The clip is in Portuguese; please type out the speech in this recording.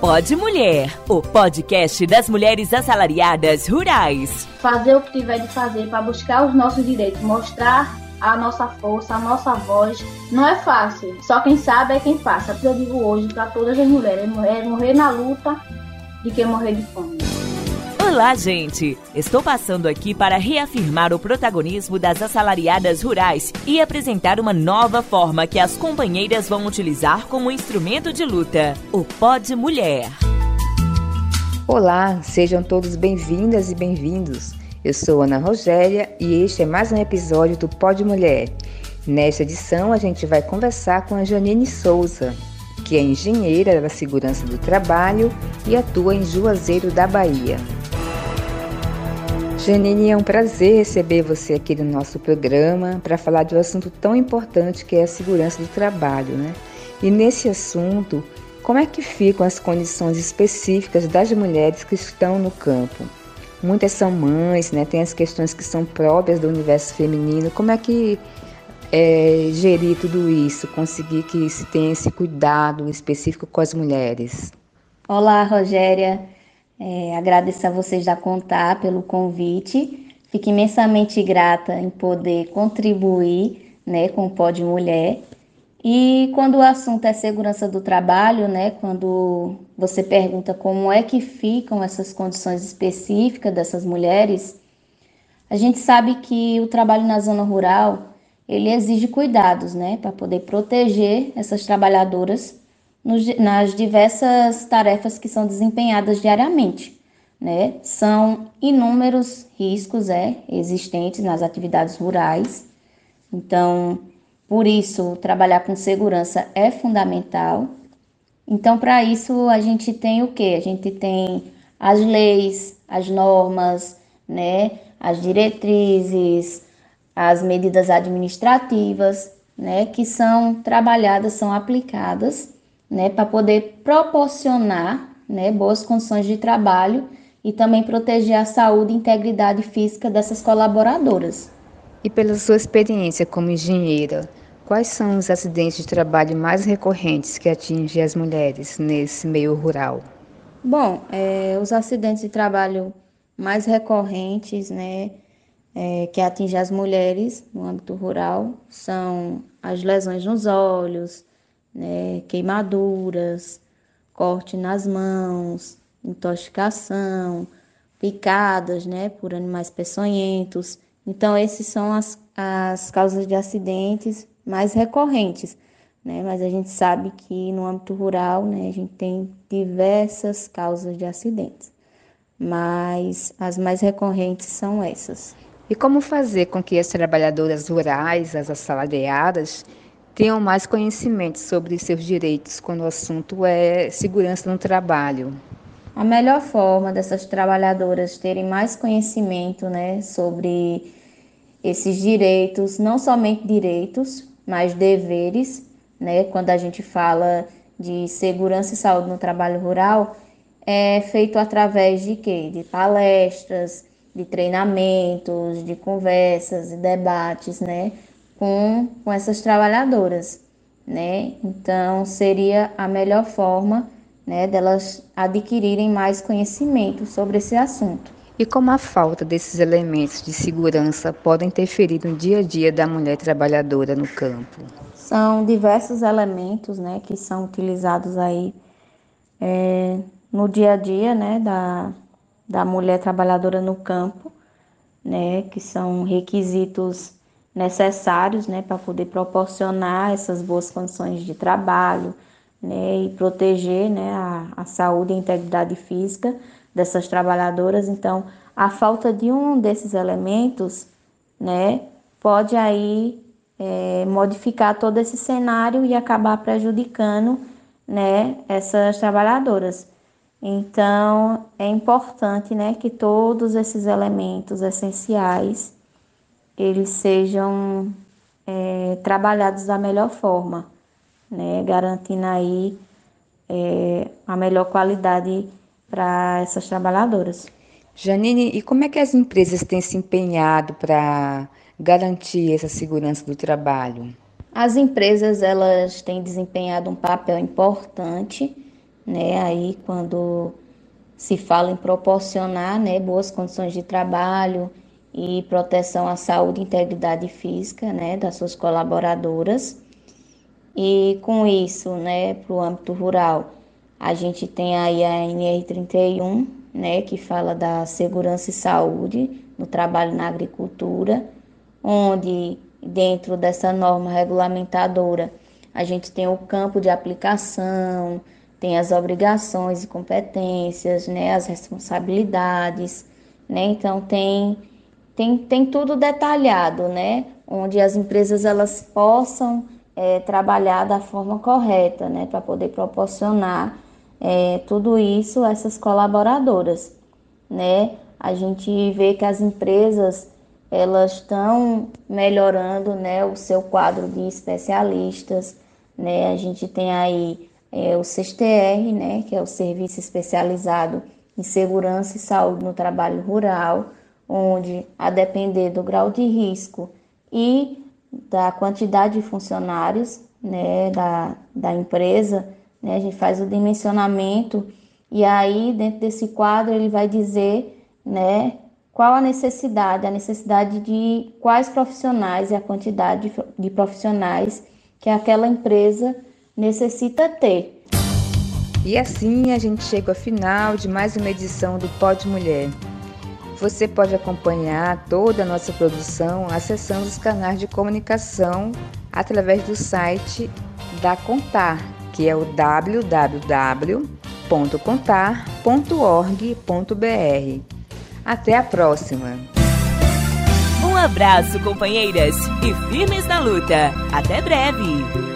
Pode Mulher, o podcast das mulheres assalariadas rurais. Fazer o que tiver de fazer para buscar os nossos direitos, mostrar a nossa força, a nossa voz. Não é fácil, só quem sabe é quem passa. Eu digo hoje para todas as mulheres: é morrer na luta de quem morrer de fome. Olá, gente! Estou passando aqui para reafirmar o protagonismo das assalariadas rurais e apresentar uma nova forma que as companheiras vão utilizar como instrumento de luta: o Pod Mulher. Olá, sejam todos bem-vindas e bem-vindos. Eu sou Ana Rogéria e este é mais um episódio do Pod Mulher. Nesta edição, a gente vai conversar com a Janine Souza, que é engenheira da segurança do trabalho e atua em Juazeiro da Bahia. Janine, é um prazer receber você aqui no nosso programa para falar de um assunto tão importante que é a segurança do trabalho, né? E nesse assunto, como é que ficam as condições específicas das mulheres que estão no campo? Muitas são mães, né? Tem as questões que são próprias do universo feminino. Como é que é, gerir tudo isso, conseguir que se tenha esse cuidado específico com as mulheres? Olá, Rogéria. É, agradeço a vocês da Contar pelo convite. Fico imensamente grata em poder contribuir né, com o Pode Mulher. E quando o assunto é segurança do trabalho, né, quando você pergunta como é que ficam essas condições específicas dessas mulheres, a gente sabe que o trabalho na zona rural ele exige cuidados, né, para poder proteger essas trabalhadoras nas diversas tarefas que são desempenhadas diariamente. Né? São inúmeros riscos é, existentes nas atividades rurais. Então, por isso, trabalhar com segurança é fundamental. Então, para isso, a gente tem o que? A gente tem as leis, as normas, né? as diretrizes, as medidas administrativas, né? que são trabalhadas, são aplicadas né, para poder proporcionar né, boas condições de trabalho e também proteger a saúde e integridade física dessas colaboradoras. E pela sua experiência como engenheira, quais são os acidentes de trabalho mais recorrentes que atingem as mulheres nesse meio rural? Bom, é, os acidentes de trabalho mais recorrentes, né, é, que atingem as mulheres no âmbito rural são as lesões nos olhos, né, queimaduras, corte nas mãos, intoxicação, picadas, né, por animais peçonhentos. Então, esses são as, as causas de acidentes mais recorrentes, né, mas a gente sabe que no âmbito rural, né, a gente tem diversas causas de acidentes, mas as mais recorrentes são essas. E como fazer com que as trabalhadoras rurais, as assalariadas, tenham mais conhecimento sobre seus direitos quando o assunto é segurança no trabalho. A melhor forma dessas trabalhadoras terem mais conhecimento né, sobre esses direitos, não somente direitos, mas deveres, né, quando a gente fala de segurança e saúde no trabalho rural, é feito através de quê? De palestras, de treinamentos, de conversas e debates, né? Com, com essas trabalhadoras, né? Então, seria a melhor forma, né, delas adquirirem mais conhecimento sobre esse assunto. E como a falta desses elementos de segurança pode interferir no dia a dia da mulher trabalhadora no campo? São diversos elementos, né, que são utilizados aí é, no dia a dia, né, da, da mulher trabalhadora no campo, né, que são requisitos necessários né, para poder proporcionar essas boas condições de trabalho né, e proteger né, a, a saúde e a integridade física dessas trabalhadoras. Então, a falta de um desses elementos né, pode aí é, modificar todo esse cenário e acabar prejudicando né, essas trabalhadoras. Então, é importante né, que todos esses elementos essenciais eles sejam é, trabalhados da melhor forma, né? garantindo aí é, a melhor qualidade para essas trabalhadoras. Janine, e como é que as empresas têm se empenhado para garantir essa segurança do trabalho? As empresas elas têm desempenhado um papel importante né? Aí quando se fala em proporcionar, né, boas condições de trabalho e proteção à saúde e integridade física, né, das suas colaboradoras. E com isso, né, para o âmbito rural, a gente tem aí a NR31, né, que fala da segurança e saúde no trabalho na agricultura, onde dentro dessa norma regulamentadora a gente tem o campo de aplicação, tem as obrigações e competências, né, as responsabilidades, né? Então tem tem, tem tudo detalhado, né? Onde as empresas elas possam é, trabalhar da forma correta, né? Para poder proporcionar é, tudo isso a essas colaboradoras, né? A gente vê que as empresas elas estão melhorando, né, o seu quadro de especialistas, né? A gente tem aí é, o CSTR, né, que é o Serviço Especializado em Segurança e Saúde no Trabalho Rural, onde, a depender do grau de risco e da quantidade de funcionários né, da, da empresa, né, a gente faz o dimensionamento e aí, dentro desse quadro, ele vai dizer né, qual a necessidade, a necessidade de quais profissionais e a quantidade de, profissionais que aquela empresa necessita ter. E assim a gente chega ao final de mais uma edição do Pod Mulher. Você pode acompanhar toda a nossa produção acessando os canais de comunicação através do site da Contar, que é o www.contar.org.br. Até a próxima! Um abraço, companheiras, e firmes na luta. Até breve!